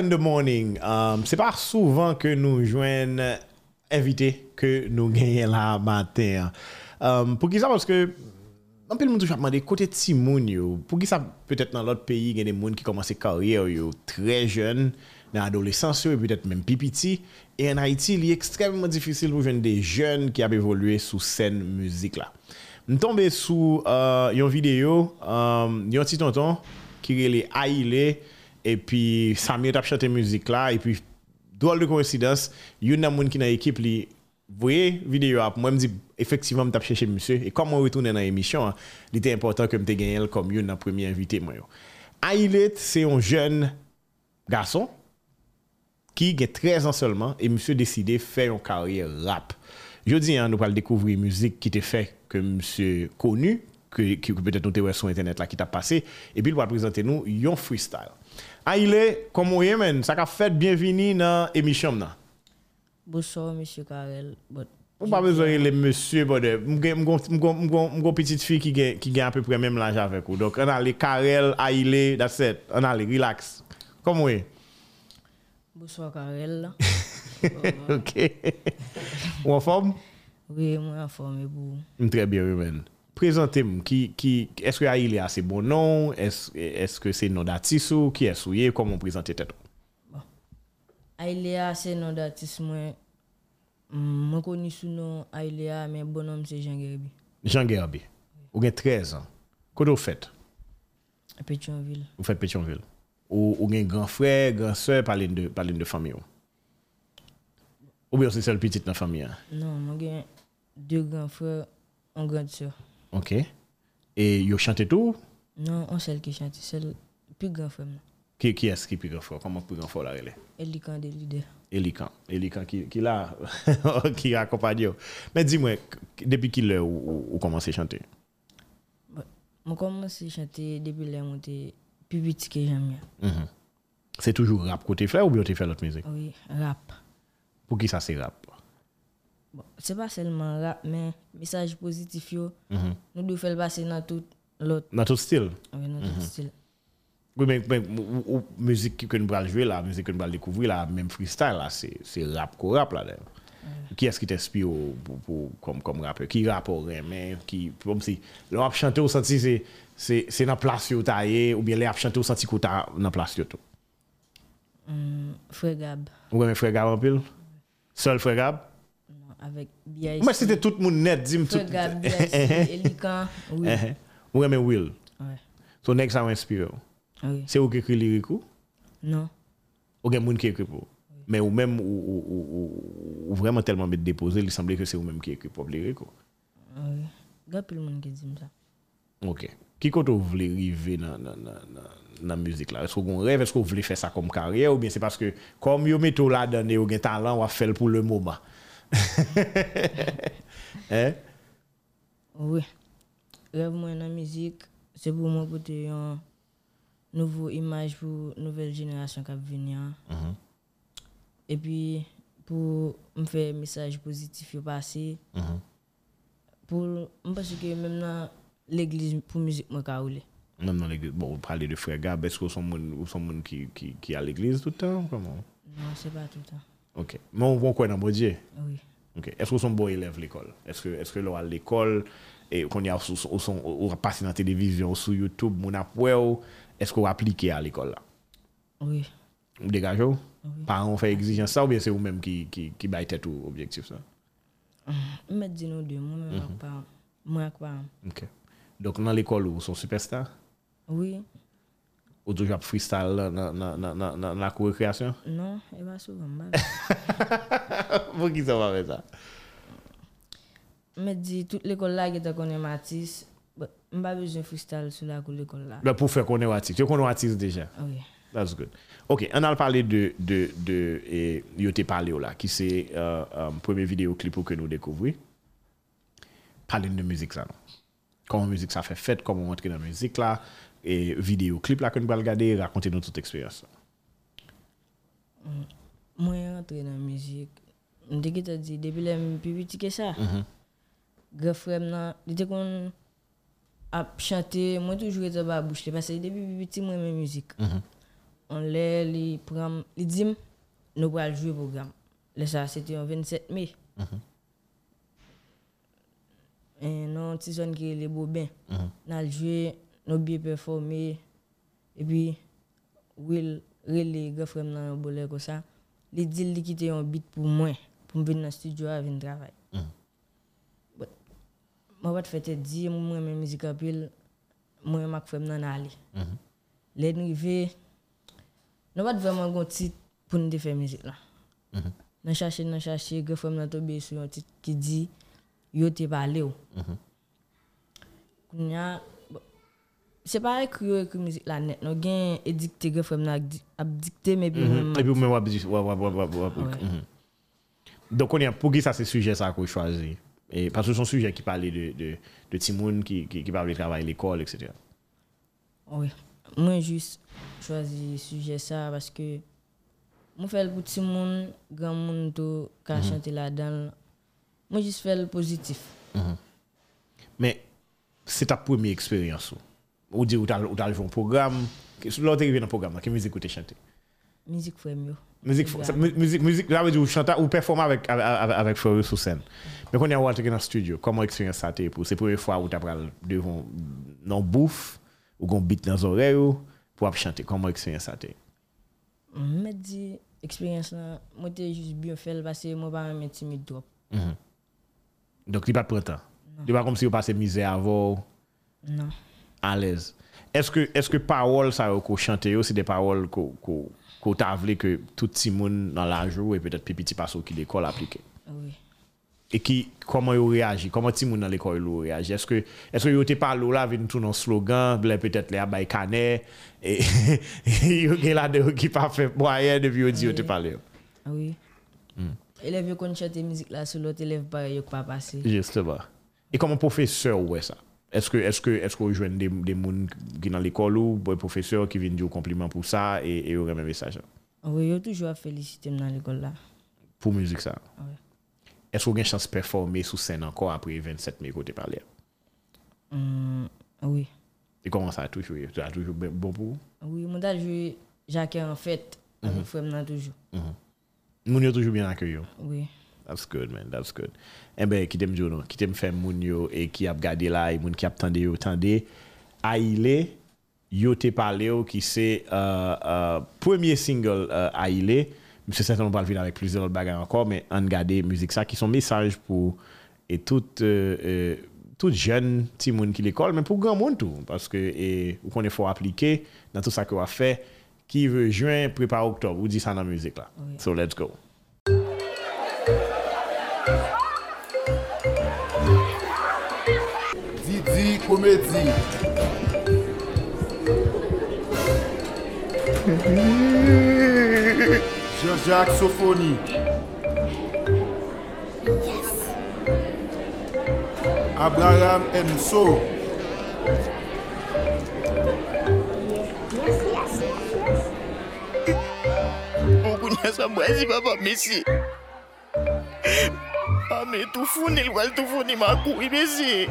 In the morning. Um, c'est pas souvent que nous joignons invités que nous gagnons la matin. Um, pour qui ça? Parce que un peu le monde toujours demandé côté yo. Pour qui ça? Peut-être dans l'autre pays il y a des gens qui commencent carrière yo très jeunes dans l'adolescence et peut-être même pipiti et en Haïti il est extrêmement difficile pour jeunes des jeunes qui ont évolué sous scène musique là. Je tombé sous euh, une vidéo um, un petit tonton qui est Aïle et puis Samir a chanté musique là et puis drôle de coïncidence il y a un monde qui dans l'équipe li voyez vidéo moi me dit effectivement me chercher monsieur et comme on retourne dans l'émission hein, il était important que me gagné comme une premier invité moi. Ailet c'est un jeune garçon qui a 13 ans seulement et monsieur décidé de faire une carrière rap. Je dis hein, nous allons découvrir musique qui était fait que monsieur connu que, que peut-être nous sur internet là qui t'a passé et puis il va présenter nous un freestyle. Ailet comment vous men ça a fait bienvenue dans l'émission. Bonsoir, monsieur Karel. Ou pa bezon le monsieur bode, mgon petite fille qui gen à peu près même l'âge avec ou. Donc, on a les Karel, Aile, that's it. On a les relax. Comme oui. bonsoir, Karel. ok. Ou en forme? oui, moi, en forme. Très bien, man. Présentez-moi. Qui, qui, est-ce que Aile a ses bons noms? Est-ce, est-ce que c'est nom d'artiste ou qui est souillé? Comment présenter tête? Ailea, c'est nom d'artiste, moi. Moi, connu sous nom Ailea, mais bon nom, c'est Jean Gerbi. Jean Gerbi. Ou gen 13 ans. Qu'est-ce que vous faites? Pétionville. Vous faites Pétionville. Ou, ou gen grand frère, grand soeur, parlez de, parlez de famille. ou? Ou bien c'est seul petit dans la famille? hein? Non, moi, j'ai deux grands frères, une grande soeur. Ok. Et yo chante tout? Non, on seul qui chante, c'est le plus grand frère. Qui, qui est-ce qui est plus grand fort? Comment plus grand fort la relais? Elikan de leader. Elikan. Elikan qui, qui là, qui accompagne. Mais dis-moi, depuis qu'il ou, ou commencé à chanter? Moi, commencé à chanter depuis les montées plus vite que j'aime. Mhm. C'est toujours rap côté fait ou bien tu fais l'autre musique? Oui, rap. Pour qui ça c'est rap? Bon, c'est pas seulement rap, mais message positif, yo, nous devons faire passer dans tout l'autre, Dans tout style? oui, dans tout style. Oui, mais, mais ou, musique que nous allons jouer là, musique que nous allons découvrir là, même freestyle là, c'est rap qu'on rap là. Qui est-ce qui t'inspire comme, comme rappeur? Qui rappe au mais qui, comme si, le rap chanté au senti, c'est dans place yo taillé, ou bien rap chanté au senti qu'on dans place yo tout. Hum, Frère Gab, Ou bien frère Gab en pile? Seul frère Gab? Avec BIC. Moi, c'était tout le monde net, dis-moi tout. Gab, BIC, Elikan, oui. Eh, eh. Ou bien Will. Ouais, So, next ça inspire. oui. C'est ou qui écrit lyrique? Non, Ou moun qui écrit pour. Mais ou même ou, ou, ou, ou- ou vraiment tellement mettre déposé, il semblait que c'est ou même qui écrit pour lyrique. ou? oui. Gab, tout le monde qui dit ça. OK. Qui côté vous voulez arriver dans la musique là? Est-ce que vous rêve? Est-ce que vous voulez faire ça comme carrière? Ou bien c'est parce que comme vous mettez là dedans et vous avez talent, vous faire pour le moment? Hein Oui. Rêve moi dans la musique, c'est pour moi porter une nouvelle image pour la nouvelle génération qui va venir. Et puis, pour me faire un message positif au passé. Pour, je pense que même dans l'église, pour musique, moi, je. Même dans l'église. Bon, vous parlez de frère Gab, est-ce que vous sont moun qui, qui, qui à l'église tout le temps Comment? Non, c'est pas tout le temps. OK. Mais on voit quoi dans mon Dieu Oui. Ok. Est-ce que bons élèves à l'école? Est-ce que est-ce que là à l'école? Et qu'on y a ou ou, ou passé dans la télévision ou sur YouTube, mon après est-ce que vous appliquez à l'école là? Oui. Vous dégagez ou? Parents fait exigence ça ou bien c'est vous-même qui qui qui baille tête ou objectif ça? Je me dis nous deux, mm pas. Moi, pas. OK. Donc dans l'école vous sont superstar? Oui. Ou toujours ap freestyle dans dans la cour récréation Non, il va souvent. Pour qui ça va ça Je me dis, toute l'école là, qui connaît Matisse, je n'ai pas besoin de freestyle sur la cour de l'école. Ben, pour faire connaître artiste, tu connais artiste déjà. Oui. That's good. OK, on a parlé de de de et yo te parlé là qui c'est euh, euh, premier vidéo clip que nous découvrir. Parler de musique ça non? Comment musique ça fait fête, comment on entre dans la musique là? Et vidéo clip là que nous allons regarder, raconter notre expérience. Moi, je rentre dans la musique. Je te dit, depuis que suis plus petit que ça, grand frère, nan, il était qu'on a chanté, moi toujours dans la bouche, parce que depuis plus petit, moi, la musique. on lè, li pram, li dim, nou pral jwe program. Lè sa, c'était en 27 mai. E non, ti son ki le Bobin. Nan jwe, nou biye performe, e pi, Will, rele, gafrem nan yon bolè ko sa, li dil li kite yon bit pou mwen, pou mwen nan studio a vin travay. But, mwen pat fete di, mwen mwen mizik apil, mwen mak frem nan ali. Le nive, nou pat vreman gon tit pou nou de fe mizik la. Nan chache, nan chache, gafrem nan tobe sou yon tit ki di, yo te pale ou. Kounya, bon, se pa ekri yo ekri mizik la net, nou gen edikte gafrem nan ak di- ap dikte, me pi mwen E ou men wap di, wap, wap, wap, wap, wap. Ouais. Mhm. Donc, on y a, pour qui ça, c'est sujet ça qu'on choisit? Et parce que son sujet qui parlait de, de, de Timoun, parlait de travail à l'école, etc. Oui. Mwen jist chwazi suje sa paske mwen fel pou ti moun, gran moun tou ka chante la dan. Mwen jist fel pozitif. Mais c'est ta première expérience. Ou? dire, ou t'as ou t'as joué un programme, l'autre arrivé dans le programme, quelle musique ou t'es chanté? Mizik fwem yo. Musique, musique, musique, là, veut dire, ou chanter, ou performer avec, avec, avec, sur scène. Mais quand on est rentré dans le studio, comment expérience ça t'est pour, c'est la première fois où t'as pris devant, non bouffe, ou qu'on beat dans les oreilles, ou, pour ap chanter, comment expérience ça t'est? Mwen di, eksperyans la, mwen te jist bien fel pase mwen pa mwen timide trop. Donc, il pas de printemps. Il pas comme si vous passez misère avant, Non. À l'aise. Est-ce que, est-ce que paroles, ça, qu'on chante, c'est des paroles qu'on, qu'on, qu'on t'a voulu que tout le monde dans la jour, et peut-être petit passo qui l'école appliqué? Oui. Et qui, comment ils réagit? Comment tout le monde dans l'école réagit? Est-ce que, est-ce que vous te parlé là, avec tout un slogan, là, peut-être les canet, et, yo gen là de qui pas fait moyen depuis vous dit, vous te parlé. Oui. Yo kon chante mizik la sou lot elev pa yo pa pase. Justement. Et comment professeur ouais ça? Est-ce que, est-ce que, est-ce que vous jouez des, des gens qui dans l'école ou des professeurs qui viennent dire compliment pour ça et, et vous un message? Oui, yo toujou a felisite m nan l'ekol la. pour musique ça? Ouais. Est-ce que vous avez une chance de performer sous scène encore après 27 mai côté parler? Mm, oui. Et comment ça a toujours, ça a toujours bon pour vous? Oui, mwen dal Jacques en fête avec frère nan toujou. Moun yo toujours bien accueilli. Oui. That's good, man. That's good. Eh ben, qui t'aime dire? Qui t'aime faire moun yo et qui a gardé là, et moun qui a tendé yo, tendé? Aile, yo te parlé qui c'est euh, euh, premier single euh, Aile. Monsieur certainement pas le avec plusieurs autres bagages encore, mais on garde musique ça qui sont message pour et tout euh, euh, tout jeune petit monde qui l'école mais pour grand monde tout parce que et ou qu'on est faut appliquer dans tout ça qu'on a fait qui veut juin prépare octobre ou dit ça dans la musique là. Oui. So let's go. Didi komedi. Jean-Jacques Sofoni. Abraham Enso. Mwen kounye sa mwen si papa mesi. 没豆腐，尼尔瓦豆腐尼玛亏，没西。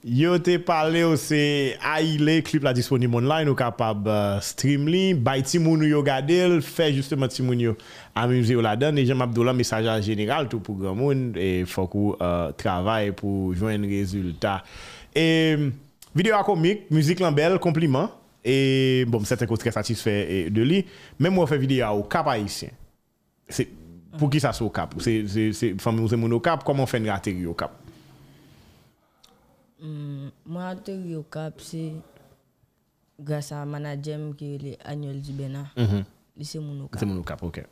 Yo te ou se Aile, klip la disponible online ou kapab uh, stream li, bay ti moun yo gade fe justement ti moun yo la dan, e jem Abdullah mesajan general tou pou gran moun, e fok ou uh, travay pou jwen rezultat. E video a komik, müzik lan bel, kompliment, e bon, seten ko tre satisfè e, de li, men mwen fe video a ou kap haisyen. Se, pou ki sa sou kap? Se, se, se, fami ou se moun ou kap, koman fen rateri kap? Mwen ateri yo kap se grasa manajem ki le Agnel Zibena. Li se moun yo Se kap. moun ou kap, ok.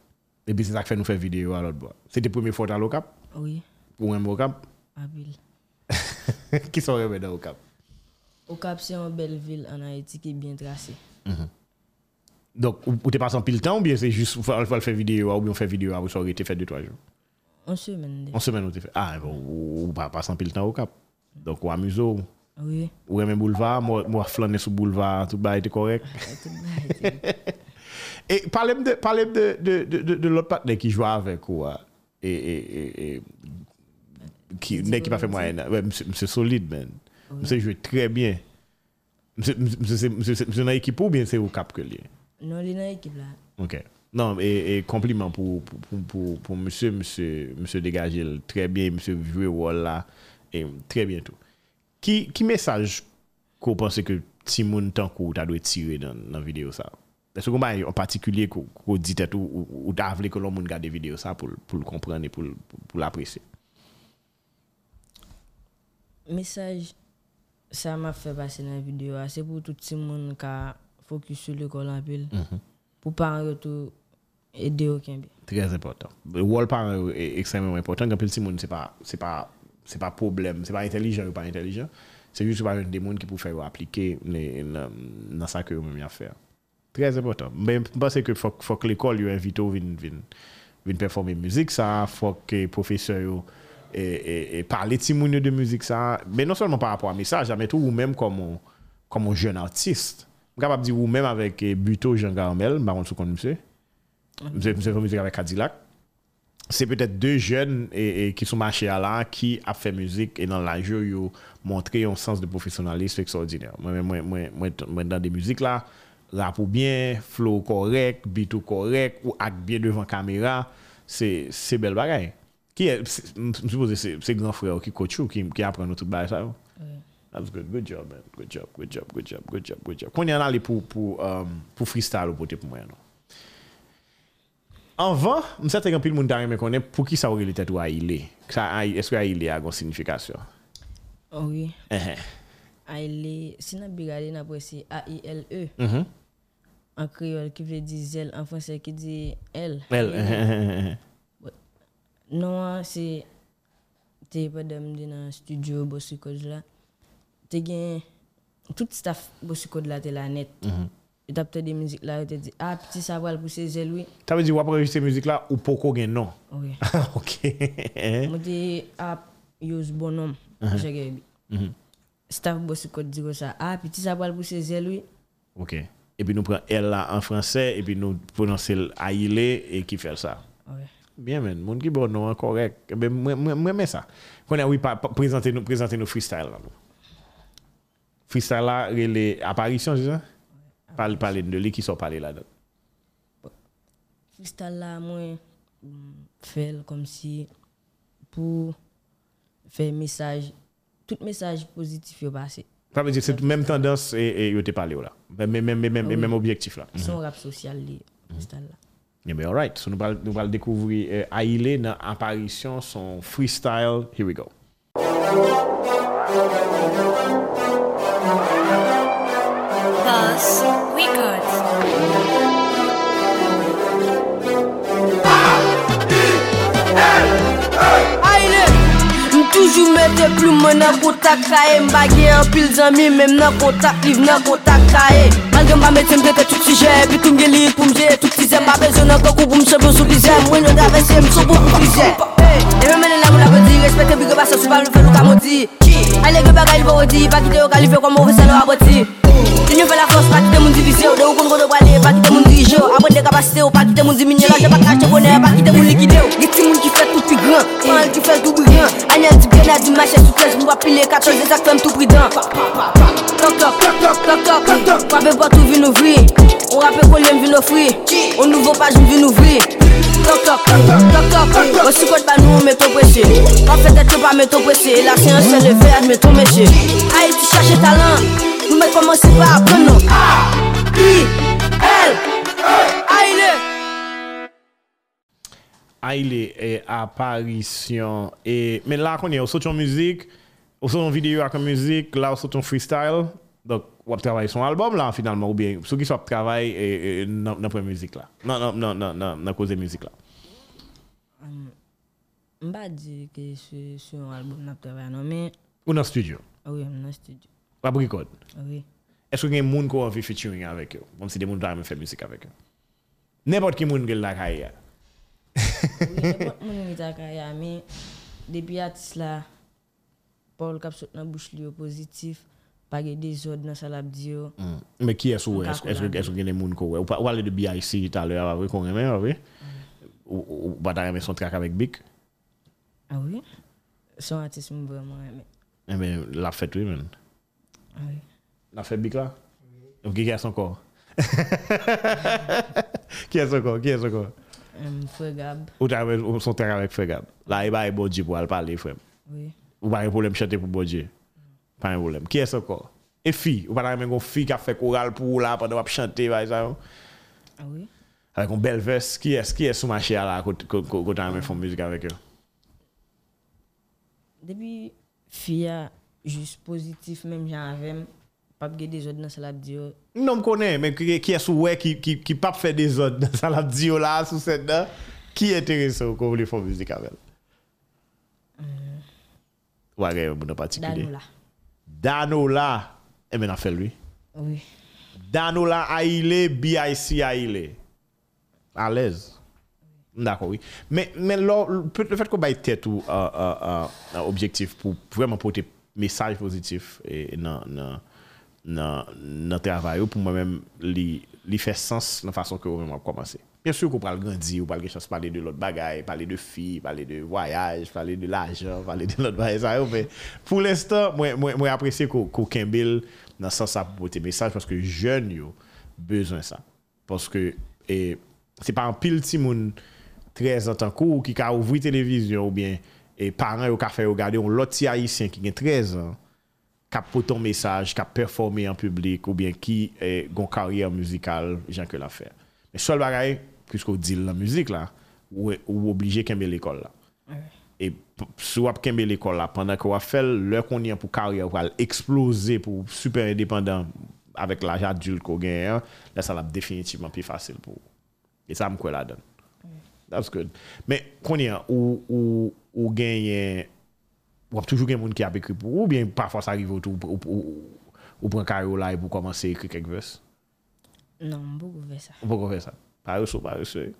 E bi se sak fe nou fe video alot bo. Se te pweme fote alo kap? Oui, Ou mwen ou kap? abil. Ki son reme da ou kap? Yo kap se yon bel vil an Haiti ki bien trase. Donk, ou, ou te pasan pil tan ou bien ou fal fal fe video ou bien fe video a ou so te fe 2-3 jou? On semen de. On semen ou te fe? Ah, bon, ou, ou pa pasan pil tan ou kap? Donk ou amuzo ou? Oui. Ou reme boulevard, mwa flane sou boulevard, tout ba ete korek? Tout ba ete. E palem de, palem de, de, de, de, de lot patne ki jwa avek ou a, e, e, e, e, ki, ne ki pa fe mwayen, ouais, mse solide men, mse jwe tre bien, mse, mse, mse, mse, mse nan ekip ou bien se ou kap ke li? Non li nan ekip la. Ok. Non, e, e kompliment pou, pou, pou, pou, pou mse, mse, mse degaje l tre bien, jwe wol la, e tre bien tou. Ki, ki mesaj ko pense ke Timoun tankou ta dwe tire nan, nan video sa? Est-ce qu'on en particulier ko dit et ou, ta vle ke l'on moun gade video sa pou, pou l komprenne et pou, l- pou, pou l'apresye? Mesaj sa ma fe pase nan video a, se pou tout si moun ka fokus sou l'ekol an pil. Pou pa an yotou ede yo kenbe. Très important. Wol par est extrêmement important. Quand petit monde, c'est pas, c'est pas, c'est pas problème. C'est pas intelligent ou pas intelligent. C'est juste pas des monde qui peut faire appliquer les- dans ça que vous à faire. Très important. Mais je pense que faut, faut que l'école lui invite vin, vin performer musique ça. Faut que professeur yo, et, parler de de musique ça. Mais non seulement par rapport à message, mais tout ou même comme un, comme un jeune artiste. Je suis capable de dire ou même avec eh, Buto Jean Garmel, baron sous compte monsieur. Monsieur monsieur fait musique avec Cadillac. C'est peut-être deux jeunes et, et qui sont marchés à là, qui a fait musique et dans la jeu, ils ont montré un sens de professionnalisme extraordinaire. Moi, moi, moi, moi, moi, dans des musiques là, rap ou bien, flow correct, beat ou correct, ou act bien devant caméra, c'est c'est belle bagaille. Qui est, je suppose que c'est c'est grand frère qui coach ou qui, qui apprend notre bail ça. That's good. Good job, man. Good job, good job, good job, good job, good job. Qu'on y en a pour, pour, um, pour freestyle ou pour pour moi, non? Anvan, msa te gampil moun dare men konen pou ki sa ou relite tou a ile? Eske a ile a gon sinifikasyon? Oui. Eh eh. A ile, si nan bigade nan pou esi A-I-L-E. Mm -hmm. An kriol ki vle di zel, an franse ki di el. El. Non an se te padam di nan studio bosikod la, te gen, tout staff bosikod la te la net. Mm -hmm. Tapte de müzik la, yo te di, ah, piti sa val pou se zel oui. Ta ve di wap rejiste müzik la ou poko gen non? Oui. ok. Ehe. Mwen te ap yoz bonom, jage bi. Staff Bossi Kod di ko sa, ah, piti sa val pou se zel oui. ok. E pi nou pren el la an fransè, e pi nou prononse l a ile, e ki fel sa. Oui. Bien men, moun ki bon nou an korek. E ben. Konen wè pa, pa prezante nou, prezante nou freestyle nou. Freestyle la, rele apparisyon, je sa? Pale, pale de li ki so pale la dan. Freestyle la mwen mm, fel kom si pou fe mesaj, tout mesaj pozitif yo pase. Ça veut dire que c'est même tendance et, et te parlé là. Même, même, même, même, Oui. même objectif là. Son rap social li, freestyle la. Yeah, mais alright. So nous allons nous allons découvrir euh, Aile dans apparition son freestyle. Here we go. Buzz Toujou mette ploume nan kontak kae Mbagye an pil zami Mem nan kontak liv nan kontak kae Malge mba metem tete tout si jè Bitou mge lir pou mje tout si zè Mba bezon nan kakou pou mse bezou li zè Mwen yon davese mso pou pou li zè Deme menen la mou la vodi Respete bi ge basen sou pa mou fe nou ka modi Ale ge bagay li bo odi Bakite yo kalife kwa mou vese nou aboti Union fe la fos patite moun divise ou De ou kon kodo brale patite moun dirije ou Abon de kapasite ou patite moun diminye Raje pat kache bonè patite moun likide ou Geti moun ki fet tout pi gran Pan ki fet tout bi brillant Anyel di bene, di mache pile 14 sak fèm tout pridan Tok tok, tok tok, tok tok Kwape potou vin ouvri On rappe kolye m vin ofri On nouvo page m vin ouvri Tok tok, tok tok Osi kote ba nou meto presye Kwa fè tèt yo pa meto presye La séance se leve admeto mesye Haïti chache talan Nou met komanse pa apren nou A, I, L Aile Aile e apparisyon e, men la konye, ou sot yon müzik ou sot yon video ak yon müzik la ou sot yon freestyle. Dok wap travay son album la finalman ou bien sou ki sop travay e, e, nan nan pre müzik la nan nan nan nan nan nan koze müzik la Mba di ke se se yon album nap travay nan, men, ou nan studio? Awi, m nan studio. wap rekod Awi. eske gen moun ko anvi featuring avek yo moun si de moun vare men fe müzik avek yo nepot ki moun gel la kaye Oui, moun yon ita kaya, men, depi atis la, Paul kap sot nan bouch li yo pozitif, page de zod nan salap di yo. men ki esou Mka eske kolade. eske gen moun ko we ou pa- ou ale de BIC talè avè kon remen avè ou ou bata remen son track avek Bik Awi. Son artist m vreman reme. Eh ben, la fèt wè men. Awi. La fèt bik la? Ou ki kè son kor? Ki kè son kor? Ki kè son kor? Um, Fwe Gab. Ou ta remen son track avek Fregab? La e ba e bodji pou al pale frem. Oui. Ou ba yon problem chante pou bodji? Pa yon problem. Ki kè son kor? E fi? Ou bata remen kon fi ka fè koral pou ou la pa de wap chante ba yon sa yon? Awi. Avec un bel verse, qui est, qui est sous ma chère là, quand tu as fait musique avec eux? Depi fia jist pozitif menm jan avem, Pap ge de zod nan salap diyo. Non m konen, men ki, ki as wè ki, ki, ki pap fè de zod nan salap diyo la sou set nan, ki enterese ou kon vle fò müzik avèl? Euh. Mm. Wage yon moun an patikile. Danola. Danola. E men an fè lwi? Oui. Danola a ile, B.I.C. a ile. A lez. D'accord, oui. Mais, mais là, le fait qu'on ait tête ou un objectif pour vraiment porter message positif et, dans nan, nan travay ou pou mwen men li, li fè sens nan fason ke yo mwen mwen komanse. Bien sûr qu'on parle grandi, on parle quelque chose, parler de l'autre bagaille, parler de filles, parler de voyage, parler de l'argent, parler de l'autre bagaille. Mais pour l'instant, moi, moi, moi apprécie qu'au Kimbil, dans ce sens, ça pour tes message parce que jeunes, yo besoin ça. Parce que c'est pas un pile petit monde 13 ans en cours qui a ouvert télévision ou bien et parents qui ont fait regarder un lot haïtien qui a 13 ans. Qui a ton message, qui a performé en public ou bien qui est gon carrière musicale, gens que l'a fait. Mais seul bagaille puisqu'on dit la musique là, ou ou obligé kembe l'école là. Et p- si wap kembe l'école là pendant que wap fait l'heure qu'on y a pour carrière pour exploser pour super indépendant avec l'âge adulte qu'on gagne, hein, là ça l'a définitivement plus facile pour et ça me quoi la donne. That's good. Mais qu'on y a ou ou ou gagne wap toujou gen moun ki ap ekri pou ou bien parfwa sa arrive ou, ou, ou, ou pren karyo la e pou komanse ekri kek vers? Non, mbou kou ve sa. Mbou kou ve sa. Pare sou, pare sou.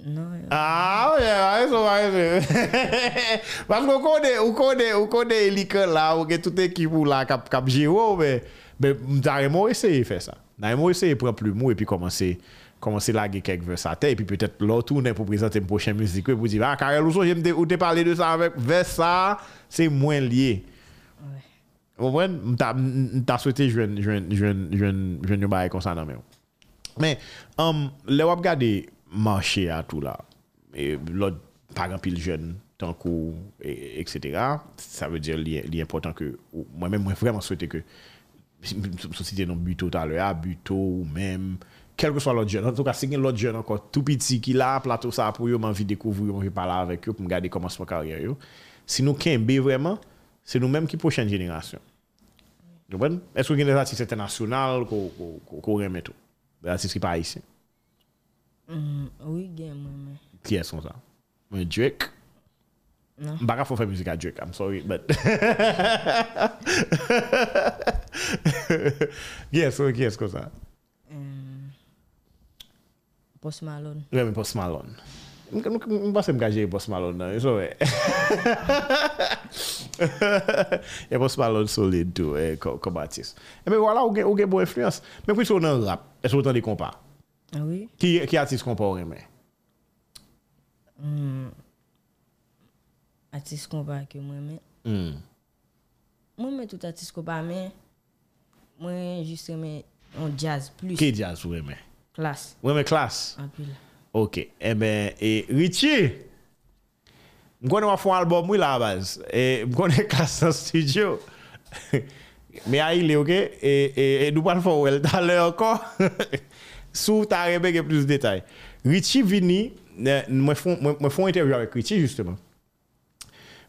Non. Yo. Ah, ouye, pare sou, pare sou. Paske ou kode, ou kode, ou kode elike la, ou gen tout ekipou la kap, kap jiro, be, be mdare mou eseye fe sa. Mdare mou eseye pren plumou e pi komanse ekri. Commencer à laguer quelques verses à terre et puis peut-être l'autre tourner pour présenter une prochaine musique pour dire ah Karel ou j'aime ou te parler de ça avec vers ça, c'est moins lié. Comprenez? M'ta m'ta souhaité joindre joindre joindre joindre bail comme ça dans mais mais um, le gade marché à tout là et l'autre par exemple pile jeune tant qu'ou et, etc ça veut dire li, li important que moi-même moi vraiment souhaité que société non buto tout à l'heure buto ou même quel que soit l'autre jeune en tout cas si l'autre jeune encore tout petit qui là plateau ça pour yo m'envie découvrir m'envie parler avec eux pour me garder comment se carrière yo si nous kembe vraiment c'est nous-mêmes qui prochaine génération? Est-ce que vous avez des artistes internationaux qu'on remet tout? Des artistes qui pas haïtiens? Mm, oui, mwen men. Qui est son ça? Drake? Non. Baka faut faire musique à Drake, I'm sorry, but... Qui est ce qui est ce que ça? Post Malone. Oui, mais Post Malone. Je ne pense pas que Post Malone. Non. C'est vrai. Et Post Malone solide tout, eh, comme artiste. Eh, mais voilà, vous avez une bonne influence. Mais puis, sur le rap, est-ce que vous entendez compas Ah oui. Qui, qui artiste compas aurait aimé mm. Artiste compas que moi aimé. Mm. Moi, mais tout artiste compas, mais moi, juste aimé en jazz plus. Qui jazz vous aimez klas, Ou reme klas? anpil. Ok, e ben, e Richie, konen wap fon album mwen la baz, e m konen klas nan studio, me a ile, ok, e, e, e nou pal fon wel talè ankon, sou ta gen plus detay. Richie vini, ne- mwen fon, mwen mwen fon interview avèk Richie, justement.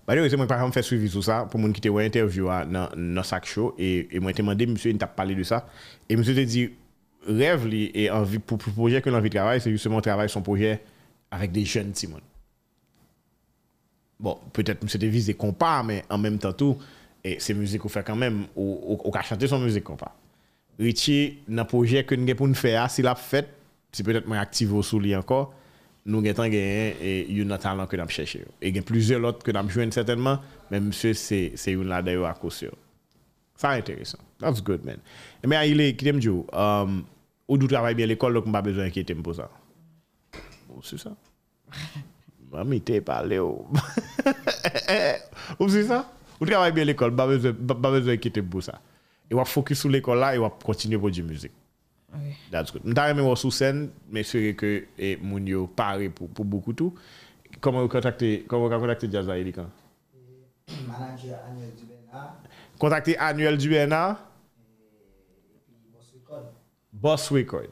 Ba de, mwen par exemple fè suivi sou sa, pou moun ki te wè interview nan, nan sak show, e, e mwen te mande, msye, yon tap pale de sa, e msye te di, rêve li, et envie, pour, pour projet que l'envie de travail, c'est justement travailler son projet avec des jeunes Timon. Bon, peut-être c'était visé compas, mais en même temps tout, et c'est musique qu'on fait quand même, ou, qu'à chanter son musique compas. Richie, dans le projet que nous avons pour nous faire, fait, c'est peut-être moins actif au lui encore, nous avons un talent que nous cherché. Et il y a plusieurs autres que nous avons joué certainement, mais monsieur, c'est une là d'ailleurs à cause. Ça intéressant. That's good, man. Mais il est, qui t'aime dire, um, ou du travail bien à l'école, donc pas besoin d'inquiéter pour ça. Bon, c'est ça. Mami, t'es parlé. Ou c'est ça? Ou travail bien à l'école, pas besoin, pas pas besoin d'inquiéter pour ça. Et on va focus sur l'école là, et on va continuer pour du musique. Oui. That's good. M'ta remè wò scène, mais c'est que et moun yo pare pour, pour beaucoup tout. Comment vous contactez, comment vous contactez Jazz Aïli quand? manager Dubena, Contactez Annuel Boss Record. Boss Record.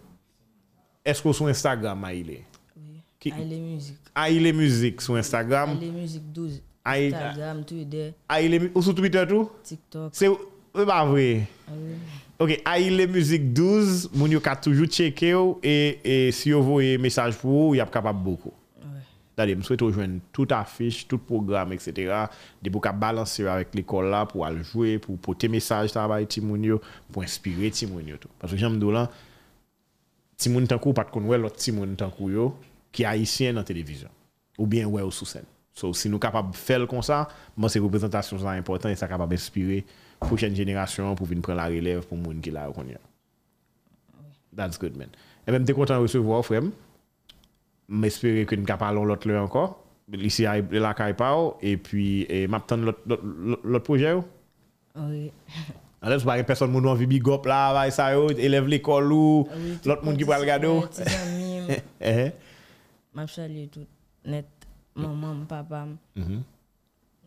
Est-ce que sur Instagram, Aïli? Oui. Aile Music. Aïli Music sur Instagram. Aile Music 12. Aile- Instagram, Twitter, Aïli, Mu- ou sur Twitter tout? TikTok. C'est pas vrai. Ah oui. Ok, Aïle Music 12, moun yo ka toujours checker et, et si vous voyez message pour vous, y a capable beaucoup. Ouais. Tade, m souhaite rejoindre tout affiche, tout programme, etc. De pou ka balancer avec l'école là, pour aller jouer, pour porter message travail ti moun yo, pour inspirer ti moun yo tout. Parce que j'aime do lan, ti moun tankou pat kon wè lot ti moun tankou yo, ki haïtien dans télévision. Ou bien wè ou sous scène. So, si nous capable faire comme ça, moi, c'est représentation ça important et ça capable inspirer prochaine génération pour venir prendre la relève pour moun qui là qu'on y a. That's good, man. Et même, t'es content de recevoir, frère? m'espérer que nous parlons l'autre là encore ici à la Caipao e et puis et m'attendre l'autre projet oui Alè, sou bagè person moun nou anvi big up la, vay sa yo, eleve l'ekol ou, ah oui, lot moun ki pral gado. Ti zanmim. Mab chali tout net, maman, papam. Mm-hmm.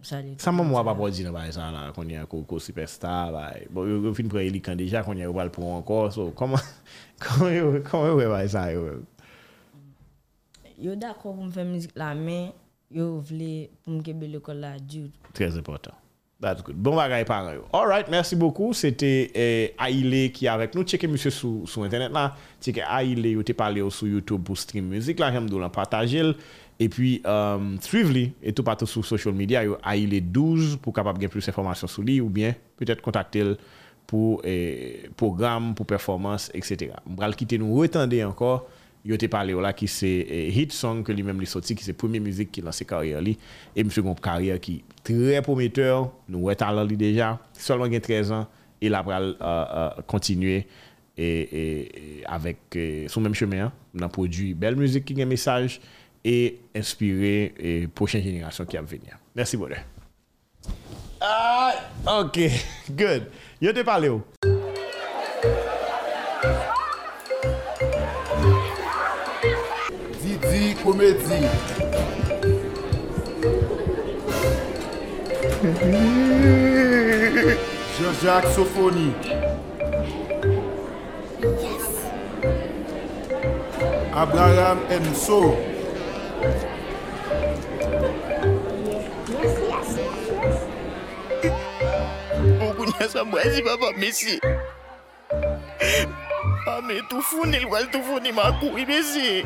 Chali tout. Sa maman wap ap wadi nan bagè sa la, kon yon koko superstar, vay. Bon, yo fin pre elikan deja, kon yon wap al pou anko, so, koman, koman yo, koman yo wè bagè sa yo. Yo d'accord pour musique mais yo me kebe. Très important. That's good. Bon bagay pareil. All merci beaucoup. C'était eh, qui est avec nous. Checkez monsieur sur, Internet là. Checkez Aïlé, yo te parlé sur YouTube pour stream musique là. J'aime de partager. Et puis, um, suivez et tout partout sur social media. Yo Aïlé 12 pour capable gagner plus d'informations sur lui ou bien peut-être contacter pour eh, programme, pour performance, etc. On va le quitter nous retendre encore. Yo te parlé là qui c'est eh, hit song que lui-même lui sorti qui c'est première musique qui lancé carrière li. Et monsieur gon carrière qui très prometteur nous ouais talent déjà seulement gen 13 ans il a pral euh, euh, continuer et, et- et avec euh, son même chemin hein. on a produit belle musique qui a un message et inspirer et prochaine génération qui va venir. Merci beaucoup ah, ok good. Yo te parlé komedi. Jean-Jacques Sofoni. Abraham Enso. Mwen sa mwen si papa mesi Ame tou founi lwal tou founi makou i mesi